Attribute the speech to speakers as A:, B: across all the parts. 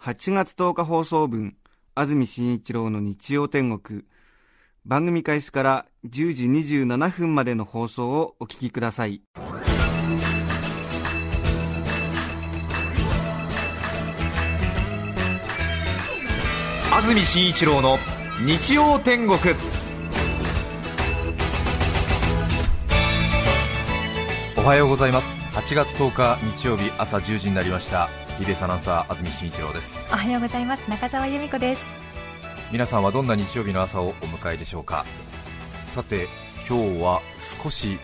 A: 8月10日放送分、安住紳一郎の日曜天国、番組開始から10時27分までの放送をお聞きください。
B: 安住紳一郎の日曜天国。おはようございます。8月10日日曜日朝10時になりました。TBS アナウンサー安住紳一郎です。
C: おはようございます。中澤由美子です。
B: 皆さんはどんな日曜日の朝をお迎えでしょうか？さて今日は少し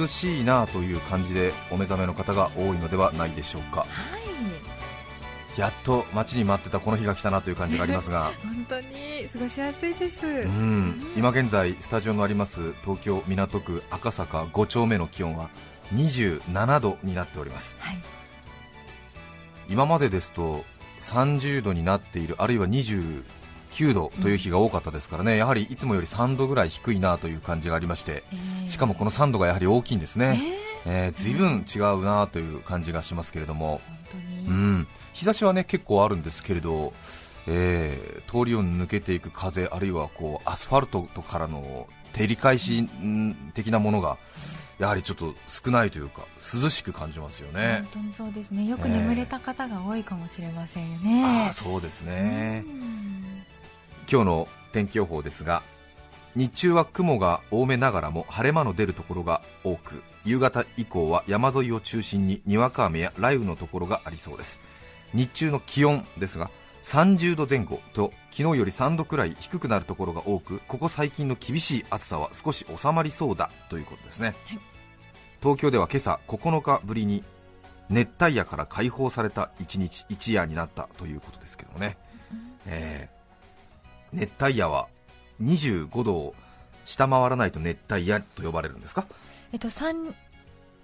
B: 涼しいなという感じでお目覚めの方が多いのではないでしょうか？
C: はい。
B: やっと待ちに待ってたこの日が来たなという感じがありますが。
C: 本当に過ごしやすいです。
B: うん。今現在スタジオのあります東京港区赤坂5丁目の気温は27度になっております
C: はい
B: 今までですと30度になっているあるいは29度という日が多かったですからね、やはりいつもより3度ぐらい低いなという感じがありまして
C: えー。
B: しかもこの3度がやはり大きいんですね、
C: えー。
B: えー、随分違うなという感じがしますけれども、うん、日差しはね結構あるんですけれど、えー通りを抜けていく風、あるいはこうアスファルトからの照り返しん的なものがやはりちょっと少ないというか涼しく感じますよね。
C: 本。当にそうですね。よく眠れた方が多いかもしれませんよね、
B: ああそうですね。
C: うん。
B: 今日の天気予報ですが日中は雲が多めながらも晴れ間の出るところが多く夕方以降は山沿いを中心ににわか雨や雷雨のところがありそうです。日中の気温ですが30度前後と昨日より3度くらい低くなるところが多くここ最近の厳しい暑さは少し収まりそうだということですね、
C: はい。
B: 東京では今朝9日ぶりに熱帯夜から解放された1日一夜になったということですけどもね、えー熱帯夜は25度を下回らないと熱帯夜と呼ばれるんですか？
C: えっと三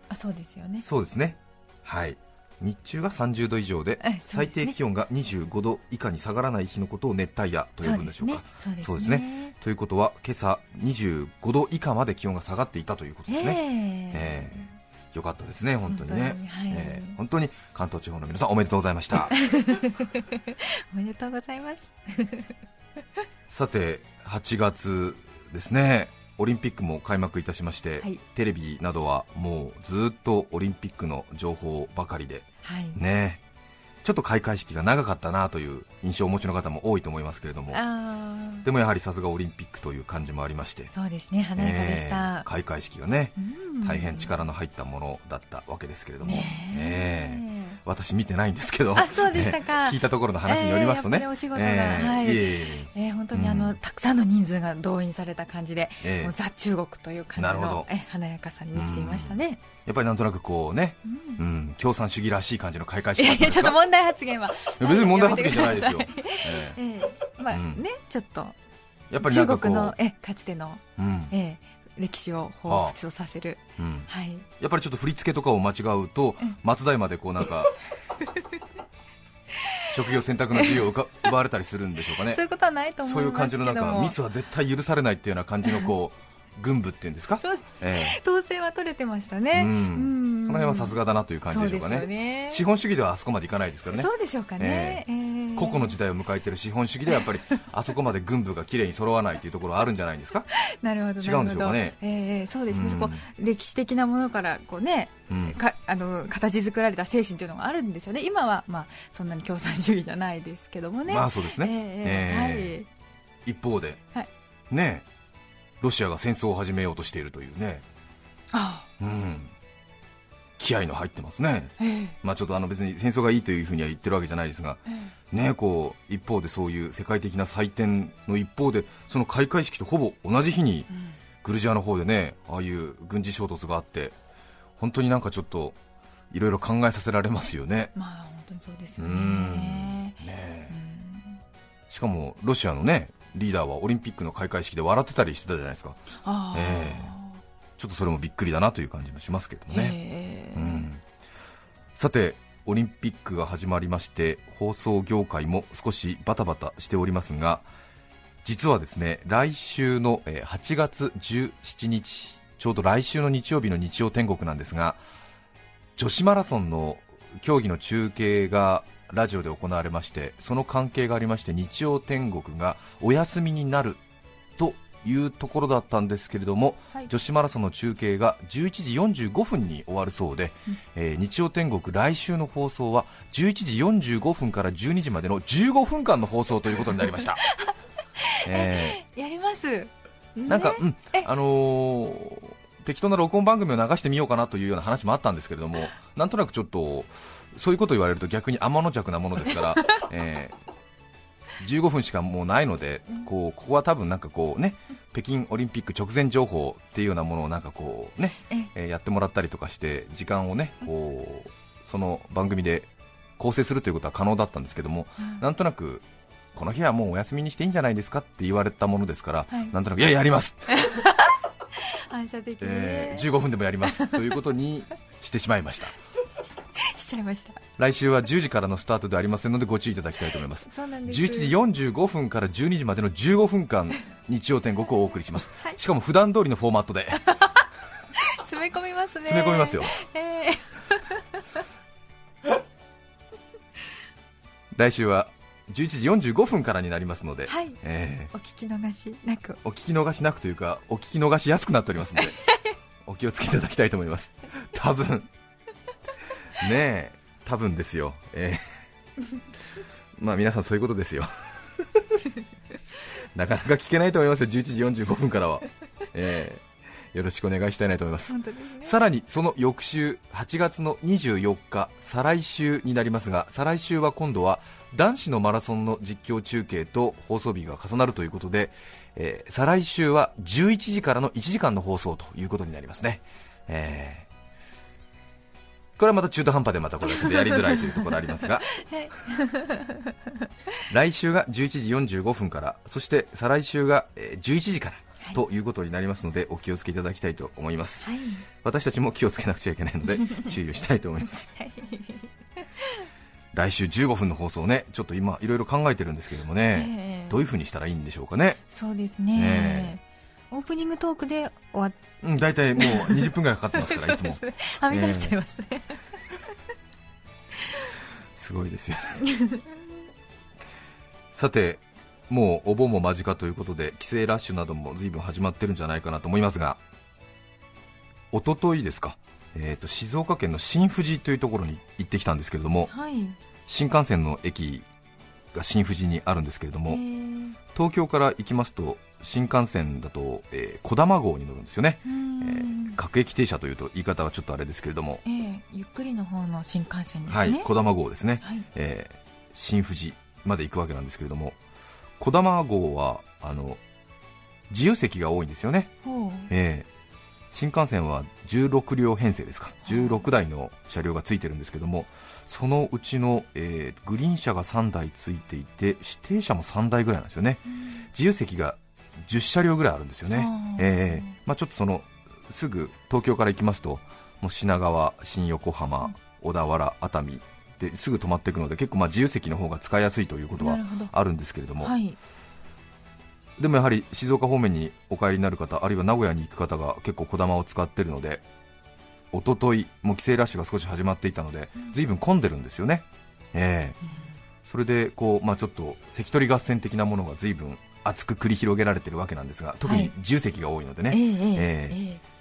C: あそうですよね。
B: そうですね。はい日中が30度以上で
C: ね
B: 最低気温が25度以下に下がらない日のことを熱帯夜と呼ぶんでしょうか。
C: そうですね。
B: ということは今朝25度以下まで気温が下がっていたということですね、
C: え
B: え。ーよかったですね、本当にね。
C: 本当にはい。
B: えー本当に関東地方の皆さんおめでとうございました。
C: おめでとうございます。
B: さて8月ですねオリンピックも開幕いたしまして、
C: はい。
B: テレビなどはもうずっとオリンピックの情報ばかりで
C: はい。
B: ね。ちょっと開会式が長かったなという印象をお持ちの方も多いと思いますけれども。でもやはりさすがオリンピックという感じもありまして。
C: そうですね華やかでし
B: え
C: た
B: ー、開会式がね
C: うん。
B: 大変力の入ったものだったわけですけれども、
C: ね
B: ね
C: え
B: え私見てないんですけど
C: あそうでしたか。
B: えー聞いたところの話によりますとね、
C: お仕事が
B: えー
C: はい。
B: いえ
C: 本当にあの、
B: うん。
C: たくさんの人数が動員された感じで、
B: ええ。
C: もうザ・中国という感じのえー華やかさに満ちていましたね。
B: やっぱりなんとなくこうね、
C: うん。
B: うん、共産主義らしい感じの開会式
C: ちょっと問題発言は。
B: 別に問題発言じゃないですよ。え
C: え。えまあ
B: うん。
C: ね、ちょっと。
B: えやっぱり
C: 中国のえかつての、
B: うん。
C: ええ歴史を彷彿とさせる、
B: うん。
C: はい、
B: やっぱりちょっと振り付けとかを間違うと
C: うん。
B: 松代までこうなんか 職業選択の自由を奪われたりするんでしょうかね。
C: そういうことはないと思います
B: そういう感じのなんかミスは絶対許されないっていうような感じのこう軍部っていうんですか？
C: そう。
B: え
C: 統制は取れてました
B: え
C: ね。
B: うん。その辺はさす
C: が
B: がだなという感じでしょうかね。
C: ね。
B: 資本主義ではあそこまでいかないですからね。
C: そうでしょうかね。ええ。
B: 個々の時代を迎えている資本主義ではやっぱりあそこまで軍部がきれいに揃わないというところはあるんじゃないですか、
C: なるほど
B: 違うんでしょうかね。
C: ええそうですね、
B: うん。
C: そこ歴史的なものからこうね、
B: うん。
C: かあの形作られた精神というのがあるんですよね、今は、まあ、そんなに共産主義じゃないですけどもね。
B: まあそうですね、
C: ええ
B: 一方で、
C: はい。
B: ねえロシアが戦争を始めようとしているというね、
C: はい、あ。
B: うん、気合の入ってますね、
C: あええ。
B: まあ、ちょっとあの別に戦争がいいというふうには言ってるわけじゃないですが、
C: え
B: ねえこう一方でそういう世界的な祭典の一方でその開会式とほぼ同じ日に
C: えうん。
B: グルジアの方でねああいう軍事衝突があって本当になんかちょっといろいろ考えさせられますよね。
C: まあ本当にそうです
B: う
C: よ
B: ん。
C: ね。
B: ねえ。
C: うん。
B: しかもロシアのねリーダーはオリンピックの開会式で笑ってたりしてたじゃないですか、
C: あー。
B: えちょっとそれもびっくりだなという感じもしますけどね。うん。さてオリンピックが始まりまして放送業界も少しバタバタしておりますが実はですね来週のえー8月17日ちょうど来週の日曜日の日曜天国なんですが女子マラソンの競技の中継がラジオで行われましてその関係がありまして日曜天国がお休みになるというところだったんですけれども、
C: はい。
B: 女子マラソンの中継が11時45分に終わるそうで、えー日曜天国来週の放送は11時45分から12時までの15分間の放送ということになりました。え
C: やります、
B: ーなんか、うん。
C: え。
B: あのー適当な録音番組を流してみようかなというような話もあったんですけれども、なんとなくちょっとそういうことを言われると逆に天の弱なものですから、えー15分しかもうないので、こうここは多分なんかこうね、北京オリンピック直前情報っていうようなものをなんかこうね、
C: え
B: え。ーやってもらったりとかして時間をね、こうその番組で構成するということは可能だったんですけども、なんとなくこの日はもうお休みにしていいんじゃないですかって言われたものですから、
C: はい。
B: なんとなくいややります、
C: 反射的に、
B: えー15分でもやります。ということにしてしまいました。
C: しちゃいました。
B: 来週は10時からのスタートではありませんのでご注意いただきたいと思います。
C: そうなんです。
B: 11時45分から12時までの15分間日曜天国をお送りします、
C: はい。
B: しかも普段通りのフォーマットで。
C: 詰め込みますね。
B: 詰め込みますよ。
C: え
B: 来週は11時45分からになりますので、
C: はい。
B: え
C: ーお聞き逃しなく。
B: ーお聞き逃しなくというかお聞き逃しやすくなっておりますので お気をつけいただきたいと思います。多分ねえ多分ですよ、えー まあ皆さんそういうことですよ。なかなか聞けないと思いますよ。11時45分からは、えーよろしくお願いしたいなと思います。
C: ね。
B: さらにその翌週8月の24日再来週になりますが再来週は今度は男子のマラソンの実況中継と放送日が重なるということで、えー再来週は11時からの1時間の放送ということになりますね、えーこれはまた中途半端でまたこれはちょっとやりづらいというところありますが。来週が11時45分からそして再来週がえー11時から
C: はい。
B: ということになりますのでお気をつけいただきたいと思います。
C: はい。
B: 私たちも気をつけなくちゃいけないので 注意をしたいと思います。
C: はい。
B: 来週15分の放送ねちょっと今いろいろ考えてるんですけどもね、
C: ええ。
B: どういう風にしたらいいんでしょうかね。
C: そうですね。
B: ね
C: オープニングトークで終わっ
B: うん大体もう20分ぐらいかかってますから いつも。
C: はみ出しちゃいますね、
B: すごいですよ。さてもうお盆も間近ということで帰省ラッシュなども随分始まってるんじゃないかなと思いますが一昨日ですか、えー、と静岡県の新富士というところに行ってきたんですけれども
C: はい。
B: 新幹線の駅が新富士にあるんですけれども、
C: えー。
B: 東京から行きますと新幹線だと、えー、小玉号に乗るんですよね、え
C: ん。
B: ー各駅停車というと言い方はちょっとあれですけれども、
C: えーゆっくりの方の新幹線ですね。
B: はい、小玉号ですね、
C: はい。
B: えー新富士まで行くわけなんですけれども。小玉号はあの自由席が多いんですよね、えー新幹線は16両編成ですか。16台の車両がついてるんですけども。そのうちの、えーグリーン車が3台ついていて指定車も3台ぐらいなんですよね。自由席が10車両ぐらいあるんですよね。えーまあ、ちょっとそのすぐ東京から行きますともう品川、新横浜、小田原、熱海ですぐ止まっていくので結構まあ自由席の方が使いやすいということはあるんですけれども、
C: はい。
B: でもやはり静岡方面にお帰りになる方あるいは名古屋に行く方が結構こだまを使っているので一昨日もう帰省ラッシュが少し始まっていたので随分混んでるんですよね、ええ。それでこう、まあ、ちょっと関取合戦的なものが随分熱く繰り広げられているわけなんですが特に自由席が多いのでね、
C: ええええ
B: え
C: え。え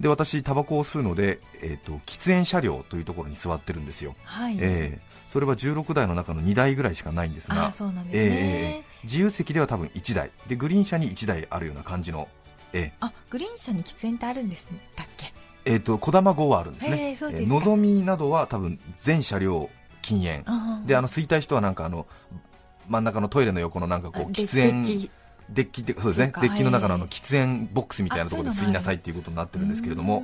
B: で私、タバコを吸うので、えー、と喫煙車両というところに座ってるんですよ、
C: はい、
B: えーそれは16台の中の2台ぐらいしかないんです
C: あ
B: が自由席では多分1台。でグリーン車に1台あるような感じの、え
C: あグリーン車に喫煙ってあるんですだっけ。
B: ーえー、と小玉号はあるんですね、
C: へー
B: のぞみなどは多分全車両禁煙。であの衰退人はなんかあの真ん中のトイレの横のなんかこう喫煙
C: デッキ。
B: デッキってそうですね。デッキの中のあの
C: はい
B: 喫煙ボックスみたいなところで吸いなさいっていうことになってるんですけれども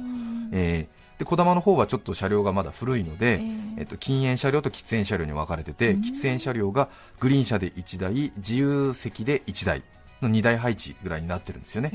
B: えーで小玉の方はちょっと車両がまだ古いので、
C: ええ
B: えっと、禁煙車両と喫煙車両に分かれてて、喫煙車両がグリーン車で1台、自由席で1台の2台配置ぐらいになってるんですよね。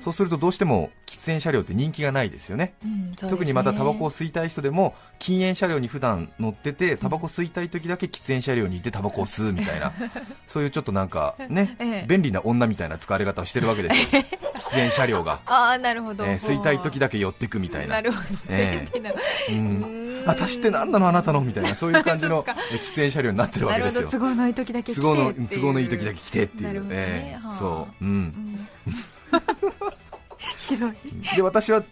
B: そうするとどうしても喫煙車両って人気がないですよね。
C: うんね。
B: 特にまたタバコを吸いたい人でも禁煙車両に普段乗っててタバコ吸いたい時だけ喫煙車両に行ってタバコを吸うみたいな そういうちょっとなんかね、
C: ええ。
B: 便利な女みたいな使われ方をしてるわけですよ 喫煙車両が、
C: ああなるほど、
B: えー吸いたい時だけ寄ってくみたいな。
C: なるほど、
B: ええ。
C: 便利な
B: うん私って何なのあなたの？みたいな そういう感じの喫煙車両になってるわ
C: な
B: けですよ。
C: 都合のいい時だけ来て
B: 都合の
C: っていう。
B: 都合のいい時だけ来てっていう、
C: ね。
B: そう、うん。
C: う、ん。ひどい。
B: で私は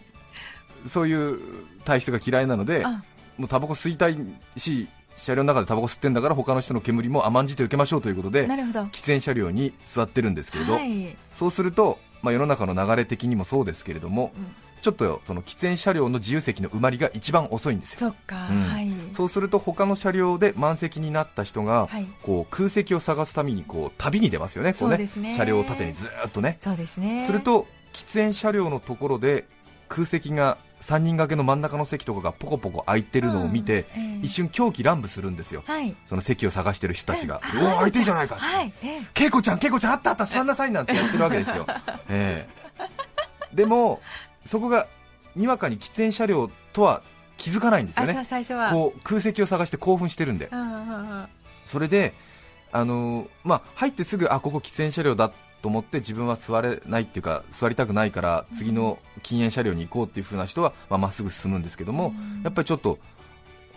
B: そういう体質が嫌いなので
C: あ。
B: もうタバコ吸いたいし車両の中でタバコ吸ってんだから他の人の煙も甘んじて受けましょうということで
C: なるほど。
B: 喫煙車両に座ってるんですけれど、
C: はい。
B: そうすると、まあ、世の中の流れ的にもそうですけれども、
C: うん
B: ちょっとその喫煙車両の自由席の埋まりが一番遅いんですよ。うん。
C: はい。
B: そうすると他の車両で満席になった人が、
C: はい。
B: こう空席を探すためにこう旅に出ますよね。こ
C: そうですね。
B: 車両を縦にずーっとね。
C: そうですね。
B: すると喫煙車両のところで空席が3人掛けの真ん中の席とかがポコポコ空いてるのを見て、
C: うんええ
B: 一瞬狂気乱舞するんですよ。
C: はい。
B: その席を探してる人たちが、
C: うん
B: おお空いてんじゃないかって、
C: はい。ええ
B: 恵子ちゃん、恵子ちゃん、あったあった、座んなさいなんてやってるわけですよ、ええ。でも、そこがにわかに喫煙車両とは気づかないんですよね、
C: 最初は。
B: こう空席を探して興奮してるんで、それで、あのーまあ、入ってすぐ、あここ喫煙車両だと思って自分は座れないっていうか、座りたくないから次の禁煙車両に行こうっていう風な人はまあまっすぐ進むんですけども、やっぱりちょっと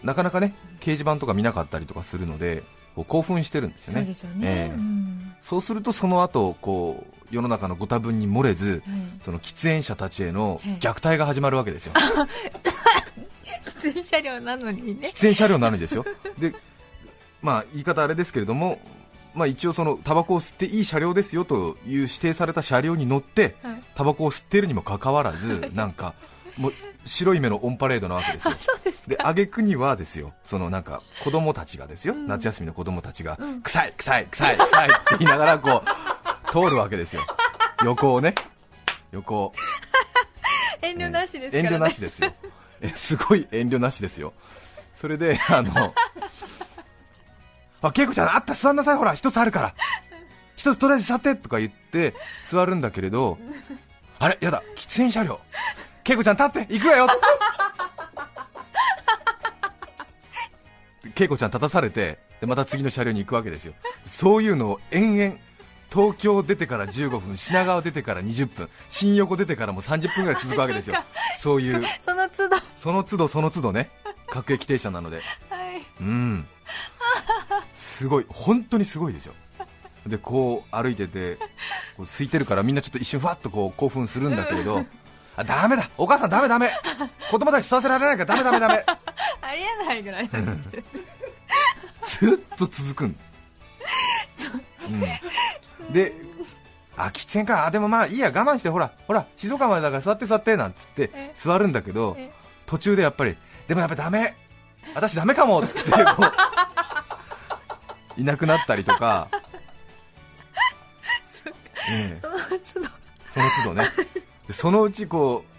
B: なかなかね掲示板とか見なかったりとかするので、こう興奮してるんですよね。
C: そう
B: ええ。
C: うん。
B: そうするとその後こう世の中のご多分に漏れず、
C: はい。
B: その喫煙者たちへの
C: はい。
B: 虐待が始まるわけですよ、
C: 喫煙車両なのにね。
B: 喫煙車両なのにですよ、でまあ言い方あれですけれども、まあ、一応、そのタバコを吸っていい車両ですよという指定された車両に乗って
C: はい。
B: タバコを吸っているにもかかわらず、なんかもう白い目のオンパレードなわけですよ。
C: で
B: 挙句にはですよ。そのなんか子供たちがですよ、
C: うん。
B: 夏休みの子供たちが、
C: うん。
B: 臭い臭い臭い臭いって言いながらこう通るわけですよ。横をね。横を。
C: 遠慮なしですね、
B: 遠慮なしですよ。えすごい遠慮なしですよ。それであのあ恵子ちゃんあった座んなさい。ほら一つあるから。一つとりあえず座ってとか言って座るんだけれどあれ？やだ。喫煙車両。恵子ちゃん立って行くわよ恵子ちゃん立たされてでまた次の車両に行くわけですよ。そういうのを延々東京出てから15分品川出てから20分新横出てからも30分ぐらい続くわけですよ。そういう
C: その都度。は
B: その都度その都度ね各駅停車なので。
C: い。
B: うん。すごい本当にすごいですよ。でこう歩いててこう空いてるからみんなちょっと一瞬ふわっとこう興奮するんだけれどあダメだお母さんダメダメ。子供たち吸わせられないからダメダメダメ。
C: ありえないぐらい。なんで
B: ずっと続くん、うん、であ喫煙か。あでもまあいいや。我慢してほらほら静岡までだから座って座ってなんつって
C: え。
B: 座るんだけど
C: え。
B: 途中でやっぱりでもやっぱダメ。私ダメかもっていなくなったりとか。ええ。
C: その都度。
B: ね。でそのうちこう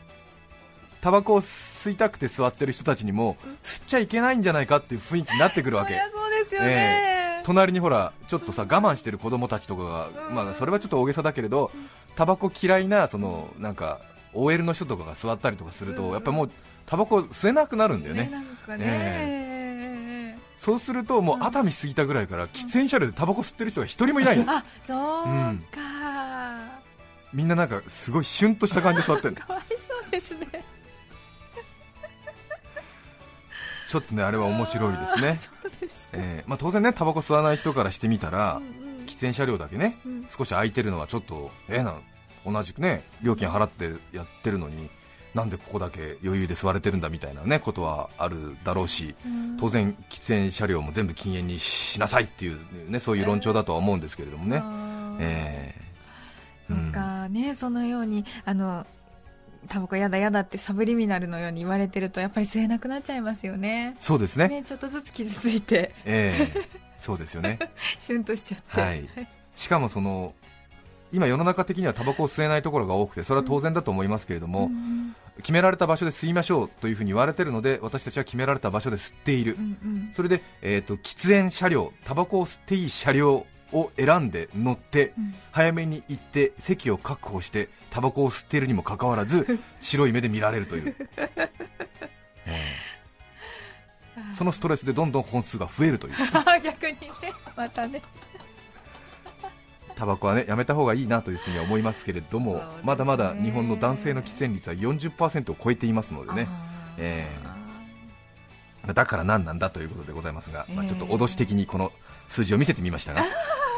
B: タバコを吸いたくて座ってる人たちにも吸っちゃいけないんじゃないかっていう雰囲気になってくるわけ。
C: そですよね、
B: 隣にほらちょっとさ我慢してる子供たちとかが、
C: うん。
B: まあ、それはちょっと大げさだけれどタバコ嫌いなそのなんか OL の人とかが座ったりとかすると、
C: うん。
B: やっぱりもうタバコ吸えなくなるんだよね。
C: なんかね、
B: そうするともう熱海過ぎたぐらいから喫煙車両でタバコ吸ってる人が一人もいないの。
C: あそうか、
B: うん。みんななんかすごいシュンとした感じで座ってる
C: かわいそうですね
B: ちょっとねあれは面白いですね。えーまあ、当然ねタバコ吸わない人からしてみたら、喫煙車両だけね、
C: うん。
B: 少し空いてるのはちょっとええな同じくね料金払ってやってるのになんでここだけ余裕で座れてるんだみたいなねことはあるだろうし、
C: うん。
B: 当然喫煙車両も全部禁煙にしなさいっていうねそういう論調だとは思うんですけれどもね、
C: あー。
B: え
C: そっかね、そのようにあのタバコやだやだってサブリミナルのように言われてるとやっぱり吸えなくなっちゃいますよね。
B: ーそうですね。
C: ねちょっとずつ傷ついて。
B: ええ。そうですよね。
C: シュンとしちゃって、
B: はい。しかもその今世の中的にはタバコを吸えないところが多くてそれは当然だと思いますけれども、
C: うん
B: 決められた場所で吸いましょうというふうに言われているので私たちは決められた場所で吸っている、
C: うんうん。
B: それで、えー、と喫煙車両タバコを吸っていい車両を選んで乗って、
C: うん。
B: 早めに行って席を確保してタバコを吸っているにもかかわらず 白い目で見られるという、えーそのストレスでどんどん本数が増えるという。
C: 逆にね。またね。
B: タバコはねやめた方がいいなというふうには思いますけれども、
C: ね。
B: まだまだ日本の男性の喫煙率は40%を超えていますのでね。だから何なんだということでございますが、まあ、
C: えー
B: ちょっと脅し的にこの数字を見せてみましたが、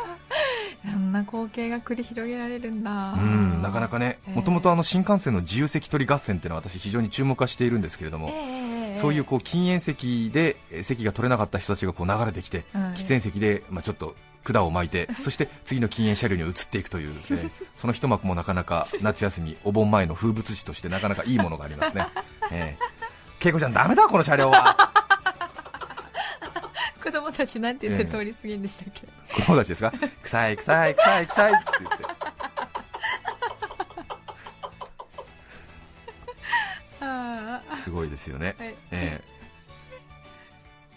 C: あんな光景が繰り広げられるんだ。
B: うんなかなかね、
C: えー
B: もともとあの新幹線の自由席取り合戦っていうのは私、非常に注目はしているんですけれども、
C: ええ
B: そういうこう禁煙席でえー席が取れなかった人たちがこう流れてきて、
C: うん
B: 喫煙席で、まあ、ちょっと管を巻いて、そして次の禁煙車両に移っていくという、えーその一幕もなかなか夏休み、お盆前の風物詩としてなかなかいいものがありますね。えー、恵子ちゃん、ダメだ、この車両は。
C: 子供たちなんて言って
B: ええ。
C: 通り過ぎんでしたっけ、
B: 子供たちですか？臭い臭い臭い臭いって言って。
C: あ
B: すごいですよね、
C: はい。
B: ええ。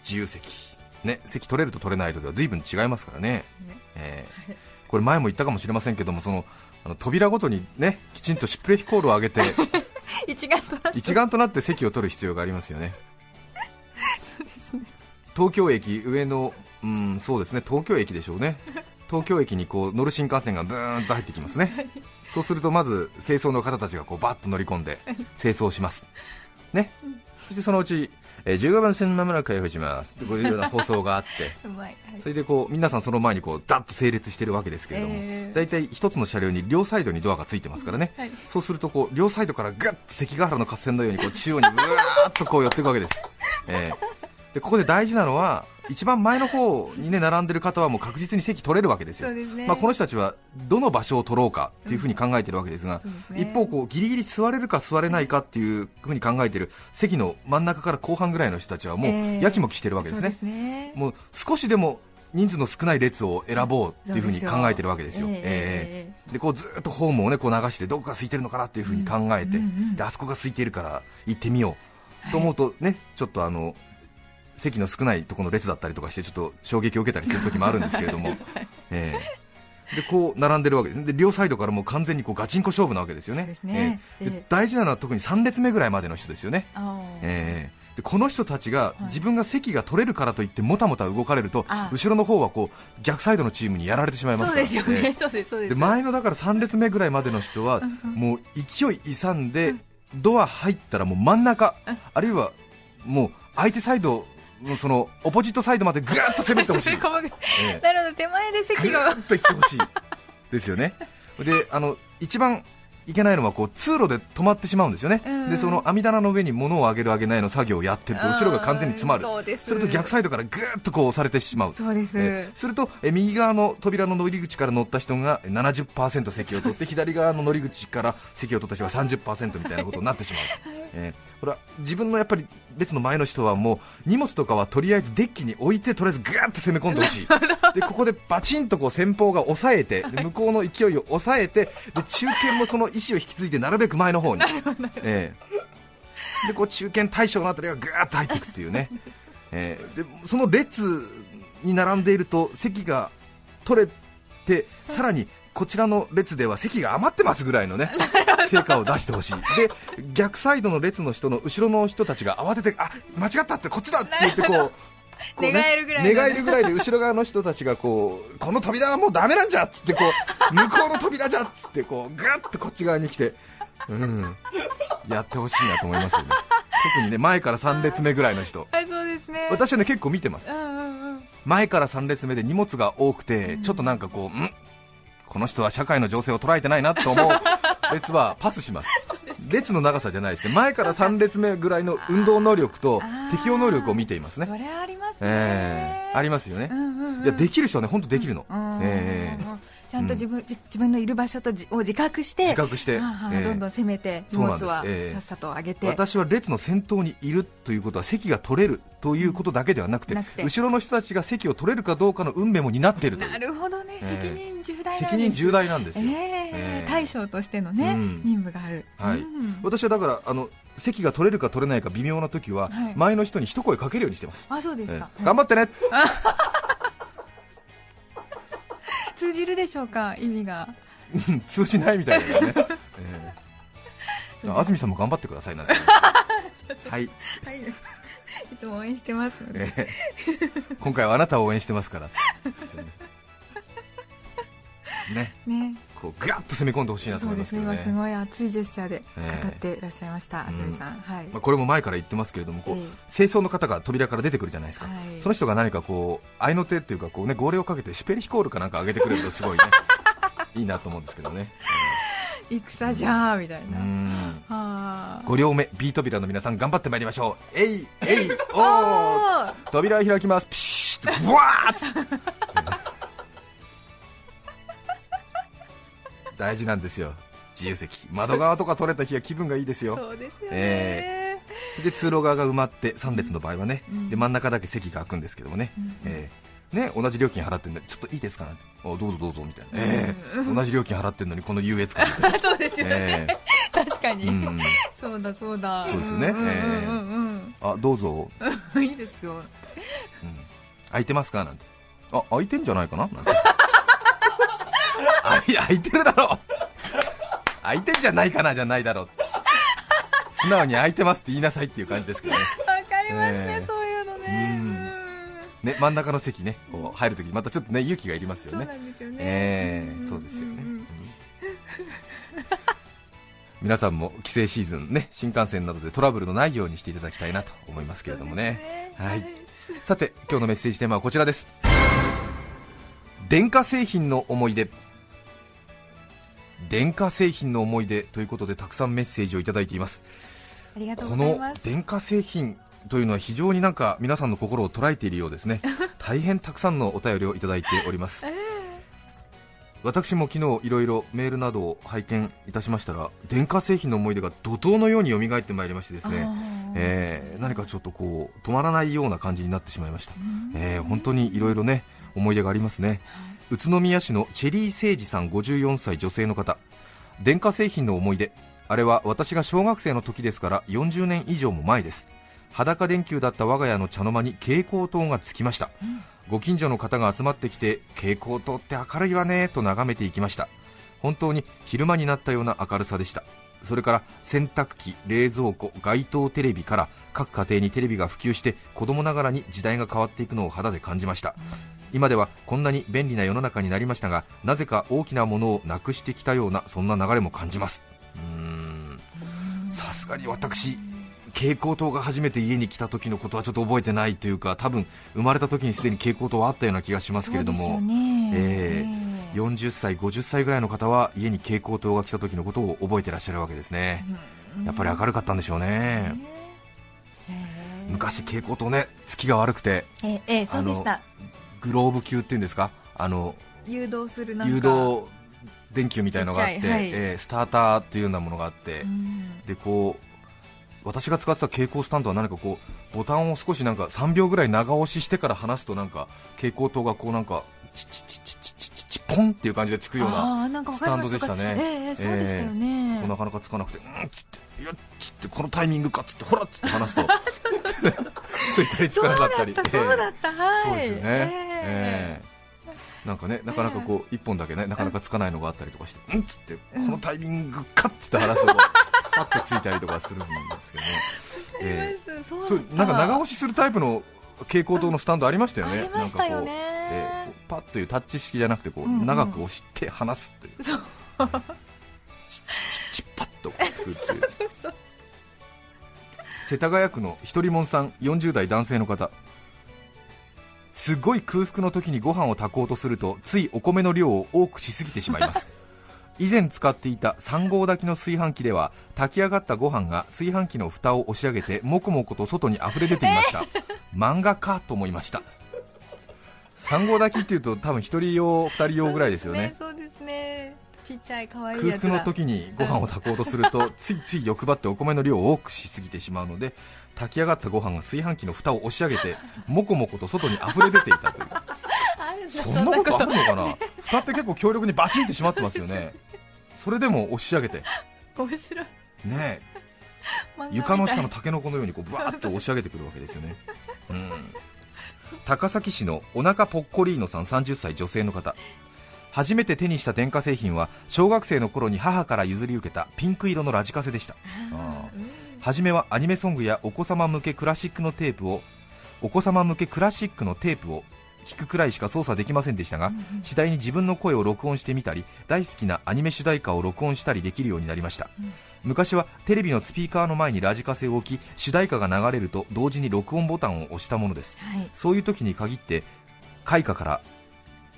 B: 自由席。ね席取れると取れないとでは随分違いますからね。
C: あ、ね。
B: ええ。これ前も言ったかもしれませんけどもそのあの扉ごとにねきちんとシュプレヒコールを上げて
C: 一丸となって。
B: 一丸となって席を取る必要がありますよね。東京駅上のうんそうですね。東京駅でしょうね。東京駅にこう乗る新幹線がブーンと入ってきますね。そうするとまず清掃の方たちがこうバッと乗り込んで清掃します。ね。そしてそのうち、えー15番線まもなく開放します。ってこういうような放送があって。
C: はい。
B: それでこう皆さんその前にこうザッと整列してるわけですけれども、
C: えー。
B: 大体一つの車両に両サイドにドアがついてますからね、
C: はい。
B: そうするとこう両サイドからぐっと関ヶ原の合戦のようにこう中央にぐわーっとこう寄っていくわけです、えーでここで大事なのは一番前の方にね並んでる方はもう確実に席取れるわけですよ。
C: ね。
B: まあ、この人たちはどの場所を取ろうかっていうふうに考えてるわけですが、
C: そうですね。
B: 一方こうギリギリ座れるか座れないかっていうふうに考えてる席の真ん中から後半ぐらいの人たちはも
C: え
B: う
C: ー
B: やきもきしてるわけですね、
C: そうですね。
B: もう少しでも人数の少ない列を選ぼうっていうふうに考えてるわけですよ、ええでこうずっとホームを、ね、こう流してどこが空いてるのかなっていうふうに考えて、であそこが空いているから行ってみようと思うと、ね、ちょっとあの席の少ないところの列だったりとかしてちょっと衝撃を受けたりする時もあるんですけれども、ええ。でこう並んでるわけです。で両サイドからもう完全にこうガチンコ勝負なわけですよね。大事なのは特に3列目ぐらいまでの人ですよね、ええ。でこの人たちが
C: い。
B: 自分が席が取れるからといってもたもた動かれると
C: あ
B: 後ろの方はこう逆サイドのチームにやられてしまいますから。前のだから3列目ぐらいまでの人はもう勢い勇んでドア入ったらもう真ん中あるいはもう相手サイドそのオポジットサイドまでぐーっと攻めてほしい、ええ
C: なるほど手前で席
B: ぐーっと行ってほしいですよねであの一番いけないのはこう通路で止まってしまうんですよね、
C: うん
B: でその網棚の上に物を上げる上げないの作業をやってると後ろが完全に詰まる
C: そうです
B: すると逆サイドからぐーっとこう押されてしまう
C: そうです、
B: えするとえ右側の扉の乗り口から乗った人が70%席を取って左側の乗り口から席を取った人が30%みたいなことになってしまう、えーこれは自分のやっぱり列の前の人はもう荷物とかはとりあえずデッキに置いてとりあえずぐーっと攻め込んでほしい。でここでバチンとこう先方が抑えてで向こうの勢いを抑えてで中堅もその意思を引き継いでなるべく前の方に、えーでこう中堅大将のあたりがぐーっと入っていくっていうね、えーでその列に並んでいると席が取れてさらにこちらの列では席が余ってますぐらいのね 成果を出してほしい。で逆サイドの列の人の後ろの人たちが慌ててあ間違ったってこっちだって言ってこうこう
C: 願えるぐらいのね。
B: 願えるぐらいで後ろ側の人たちがこうこの扉はもうダメなんじゃっつってこう向こうの扉じゃっつってこうぐっとこっち側に来て、うん、やってほしいなと思いますよね。特にね前から3列目ぐらいの人。
C: はいそうですね。
B: 私はね結構見てます。前から3列目で荷物が多くて、ちょっとなんかこう、ん？この人は社会の情勢を捉えてないなと思う。列はパスします、列の長さじゃないですね、前から3列目ぐらいの運動能力と適応能力を見ていますね。
C: そ、れありますね、
B: えーありますよね、
C: うんうんうん。
B: いやできる人はね本当できるの、
C: うんゃんと自分,じ、自分のいる場所とじを自覚して
B: 自覚して
C: はあはあ
B: ええ。
C: どんどん攻めて荷物は
B: ええ。
C: さっさと上げて、
B: 私は列の先頭にいるということは席が取れるということだけではなくて,、
C: なくて。
B: 後ろの人たちが席を取れるかどうかの運命も担っている
C: なるほどね、
B: ええ。
C: 責任重大なんです
B: 責任重大なんですよ、
C: ええ。
B: ええ。
C: 大将としてのね、
B: うん。
C: 任務がある、
B: はい。
C: うん。
B: 私はだからあの席が取れるか取れないか微妙な時は、
C: はい
B: 前の人に一声かけるようにしてます、
C: あそうです
B: え
C: か、
B: え頑張ってね
C: 通じるでしょうか意味が。
B: う ん通じないみたいだよね、ええ。安住さんも頑張ってくださいなんて。はい、
C: はい。いつも応援してますので、
B: ええ。今回はあなたを応援してますから、ね。
C: ね
B: こうガッと攻め込んでほしいなと思いますすけどね。
C: すごい熱いジェスチャーで
B: ええ。
C: 語っていらっしゃいました、安住さん、はい、
B: まあ、これも前から言ってますけれどもこう、
C: ええ。
B: 清掃の方が扉から出てくるじゃないですか、
C: はい。
B: その人が何かこう合いの手っていうかこう、ね、号令をかけてシュペリヒコールかなんか上げてくれるとすごいね いいなと思うんですけどね、
C: 戦じゃーみたいな、
B: ん。
C: はあ。
B: 5両目ビー扉の皆さん頑張ってまいりましょう。えいえいおー。
C: おー
B: 扉を開きます。ピシッとブワーッ大事なんですよ。自由席。窓側とか取れた日は気分がいいですよ。
C: そうですよね、
B: えで通路側が埋まって3列の場合はね、
C: うん。
B: で真ん中だけ席が空くんですけどもね、
C: うん。
B: えーね同じ料金払ってんのにちょっといいですかなんて。あどうぞどうぞみたいな、えー同じ料金払ってんのにこの優越感。
C: そうですよね、
B: え
C: 確かに、
B: ーうん。
C: そうだそうだ。
B: そうですよね。
C: うんうんうん
B: あどうぞ、
C: う んいいですよ。
B: うん。空いてますかなんて。あ空いてんじゃないかななんてあ い空いてるだろ。空いてんじゃないかなじゃないだろ。素直に空いてますって言いなさいっていう感じですけどね。
C: わかりますね、
B: ええ。
C: そういうのね。
B: ね真ん中の席ねこう入るときまたちょっとね勇気がいります
C: そう
B: よね
C: なんですよね、
B: ええ
C: ん
B: そうですよね、うん皆さんも帰省シーズンね新幹線などでトラブルのないようにしていただきたいなと思いますけれどもね。
C: そうです
B: はい。さて今日のメッセージテーマはこちらです。電化製品の思い出電化製品の思い出ということでたくさんメッセージをいただいています。この電化製品というのは非常になんか皆さんの心を捉えているようですね。大変たくさんのお便りをいただいております。私も昨日いろいろメールなどを拝見いたしましたら電化製品の思い出が怒涛のように蘇ってまいりましてですね、えー何かちょっとこう止まらないような感じになってしまいました、えー本当にいろいろね思い出がありますね宇都宮市のチェリー誠司さん54歳女性の方。電化製品の思い出。あれは私が小学生の時ですから40年以上も前です。裸電球だった我が家の茶の間に蛍光灯がつきました、ご近所の方が集まってきて蛍光灯って明るいわねと眺めていきました。本当に昼間になったような明るさでした。それから洗濯機、冷蔵庫、街頭テレビから各家庭にテレビが普及して子供ながらに時代が変わっていくのを肌で感じました。今ではこんなに便利な世の中になりましたがなぜか大きなものをなくしてきたようなそんな流れも感じます。さすがに私蛍光灯が初めて家に来た時のことはちょっと覚えてないというか多分生まれた時にすでに蛍光灯はあったような気がしますけれども、
C: ね。
B: えー40歳、50歳ぐらいの方は家に蛍光灯が来た時のことを覚えてらっしゃるわけですね、やっぱり明るかったんでしょうね、昔、蛍光灯ね、月が悪くて。
C: ええええそうでした
B: グローブ級っていうんですか、あの
C: 誘導するなんか。
B: 誘導電球みたいのがあって、
C: ちっはい。
B: えースターターっていうようなものがあって、
C: うん。
B: でこう私が使ってた蛍光スタンドは何かこうボタンを少しなんか3秒ぐらい長押ししてから離すとなんか蛍光灯がこうなんかチチチチチチチチポンっていう感じでつくようなスタンドでしたね。
C: ええええそうでしたよね、
B: なかなかつかなくて、うんっつって、いやっつって、このタイミングかっつって、ほらっつって離すと、つ いたりつかなかったり、
C: そうだった、はい。
B: そうですよね、
C: え
B: え。えなんかね、なかなかこう、一本だけね、なかなかつかないのがあったりとかして、うん。っつって、このタイミングかっつって離すと、パッとついたりとかするんですけどね。え
C: え。そう
B: なんか長押しするタイプの蛍光灯のスタンドありましたよね、
C: よね。
B: なんかこうええパッというタッチ式じゃなくてこう、
C: うんうん。
B: 長く押して離すっていう、チッチッチッパッとつくってい う。世田谷区のひとりもんさん40代男性の方すごい空腹の時にご飯を炊こうとするとついお米の量を多くしすぎてしまいます。以前使っていた3合炊きの炊飯器では炊き上がったご飯が炊飯器の蓋を押し上げてもこもこと外に溢れ出ていました。漫画かと思いました。3合炊きっていうと多分1人用2人用ぐらいですよね。
C: ね。ちっちゃい可愛い
B: 空。腹の時にご飯を炊こうとすると ついつい欲張ってお米の量を多くしすぎてしまうので炊き上がったご飯が炊飯器の蓋を押し上げてもこもこと外に溢れ出ていたという。そんなことあるのかな？蓋って結構強力にバチンって閉まってますよね。それでも押し上げて。
C: 面白い。
B: ね床の下のタケノコのようにこうブワーッと押し上げてくるわけですよね、うん、高崎市のお腹ぽっこりーのさん30歳女性の方初めて手にした電化製品は小学生の頃に母から譲り受けたピンク色のラジカセでした。初めはアニメソングやお子様向けクラシックのテープをお子様向けクラシックのテープを弾くくらいしか操作できませんでしたが、次第に自分の声を録音してみたり大好きなアニメ主題歌を録音したりできるようになりました、昔はテレビのスピーカーの前にラジカセを置き主題歌が流れると同時に録音ボタンを押したものです。
C: はい。
B: そういう時に限って階下から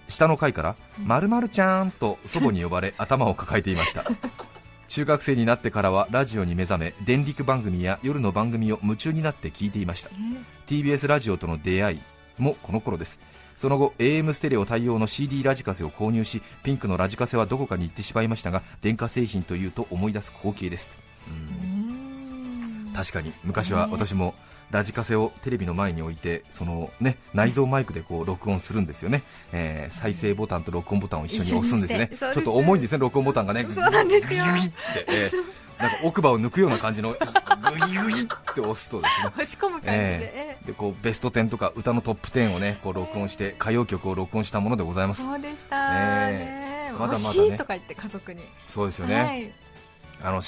B: 下の階から「まるまるちゃん」と祖母に呼ばれ 頭を抱えていました。中学生になってからはラジオに目覚め電力番組や夜の番組を夢中になって聞いていました。TBS ラジオとの出会いもこの頃です。その後 AM ステレオ対応の CD ラジカセを購入しピンクのラジカセはどこかに行ってしまいましたが電化製品というと思い出す光景です。確かに昔は私もラジカセをテレビの前に置いてその、ね、内蔵マイクでこう録音するんですよね、えー再生ボタンと録音ボタンを一緒に押すんですね。
C: す。
B: ちょっと重いんですね録音ボタンがね。
C: そうなんですよ。
B: グイッつって、えーなんか奥歯を抜くような感じのグイグイって押すとですね。
C: 押し込む感じで、
B: えーでこうベスト10とか歌のトップ10をねこう録音して歌謡曲を録音したものでございます。
C: そうでした、
B: まだまだね。
C: 欲しいとか言って家族に。
B: そうですよね、
C: はい、
B: あの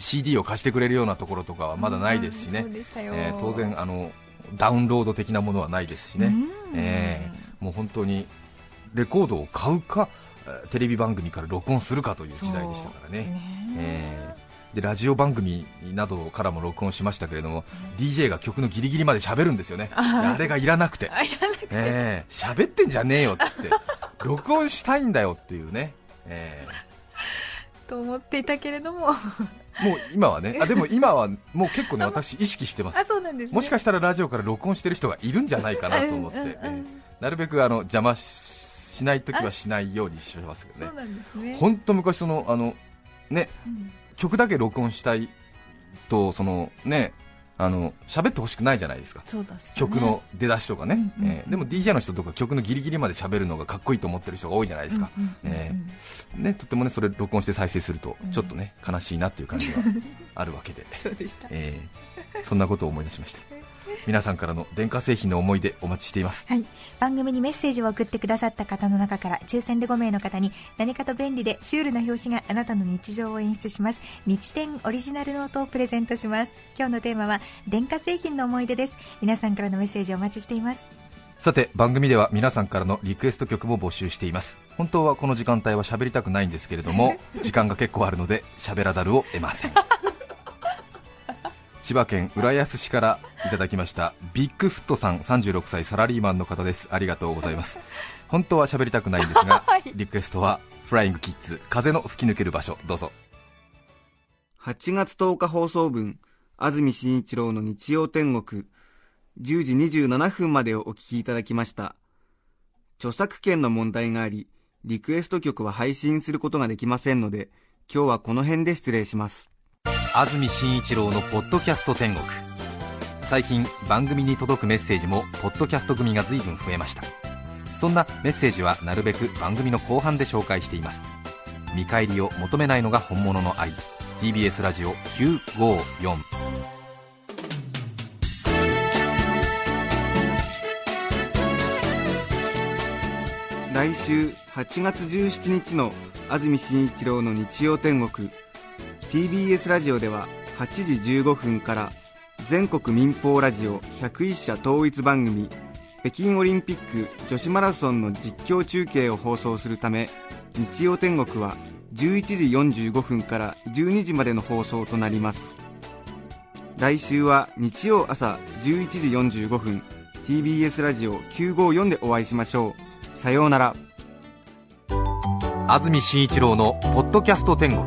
B: CD を貸してくれるようなところとかはまだないですしね、えー当然あのダウンロード的なものはないですしね、
C: うん。
B: えーもう本当にレコードを買うかえーテレビ番組から録音するかという時代でしたからね。
C: ね。
B: えーでラジオ番組などからも録音しましたけれども、DJ が曲のギリギリまで喋るんですよね、あれがいらなくて、
C: あいらなくて。
B: えー喋ってんじゃねえよって 録音したいんだよっていうね、え
C: と思っていたけれども。
B: ーもう今はね、あでも今はもう結構ね、私、意識してます。
C: あ、そうなんですね。
B: もしかしたらラジオから録音してる人がいるんじゃないかなと思って、
C: うんうんうん
B: えーなるべくあの邪魔ししないときはしないようにしますけどね。本当昔そのあのね
C: うん。
B: 曲だけ録音したいとそのねあの喋ってほしくないじゃないですか。
C: すね。
B: 曲の出だしとかね、
C: うんうんうん。
B: えーでも DJ の人とか曲のギリギリまで喋るのがかっこいいと思ってる人が多いじゃないですか、ね、とってもねそれ録音して再生すると
C: うん。
B: ちょっとね悲しいなっていう感じがあるわけで、
C: そ
B: えーそんなことを思い出しました皆さんからの電化製品の思い出お待ちしています。
D: はい、番組にメッセージを送ってくださった方の中から抽選で5名の方に何かと便利でシュールな表紙があなたの日常を演出します。日展オリジナルノートをプレゼントします。今日のテーマは電化製品の思い出です。皆さんからのメッセージお待ちしています。
B: さて番組では皆さんからのリクエスト曲も募集しています。本当はこの時間帯は喋りたくないんですけれども 時間が結構あるので喋らざるを得ません千葉県浦安市からいただきましたビッグフットさん36歳サラリーマンの方です。ありがとうございます。本当は喋りたくないんですが、リクエストはフライングキッズ。風の吹き抜ける場所。どうぞ。
A: 8月10日放送分、安住紳一郎の日曜天国、10時27分までをお聞きいただきました。著作権の問題があり、リクエスト曲は配信することができませんので、今日はこの辺で失礼します。
B: 安住紳一郎のポッドキャスト天国。最近番組に届くメッセージもポッドキャスト組が随分増えました。そんなメッセージはなるべく番組の後半で紹介しています。見返りを求めないのが本物の愛。TBS ラジオ954
A: 来週8月17日の安住紳一郎の日曜天国。TBS ラジオでは8時15分から全国民放ラジオ101社統一番組北京オリンピック女子マラソンの実況中継を放送するため日曜天国は11時45分から12時までの放送となります。来週は日曜朝11時45分 TBS ラジオ954でお会いしましょう。さようなら。
B: 安住紳一郎の「ポッドキャスト天国」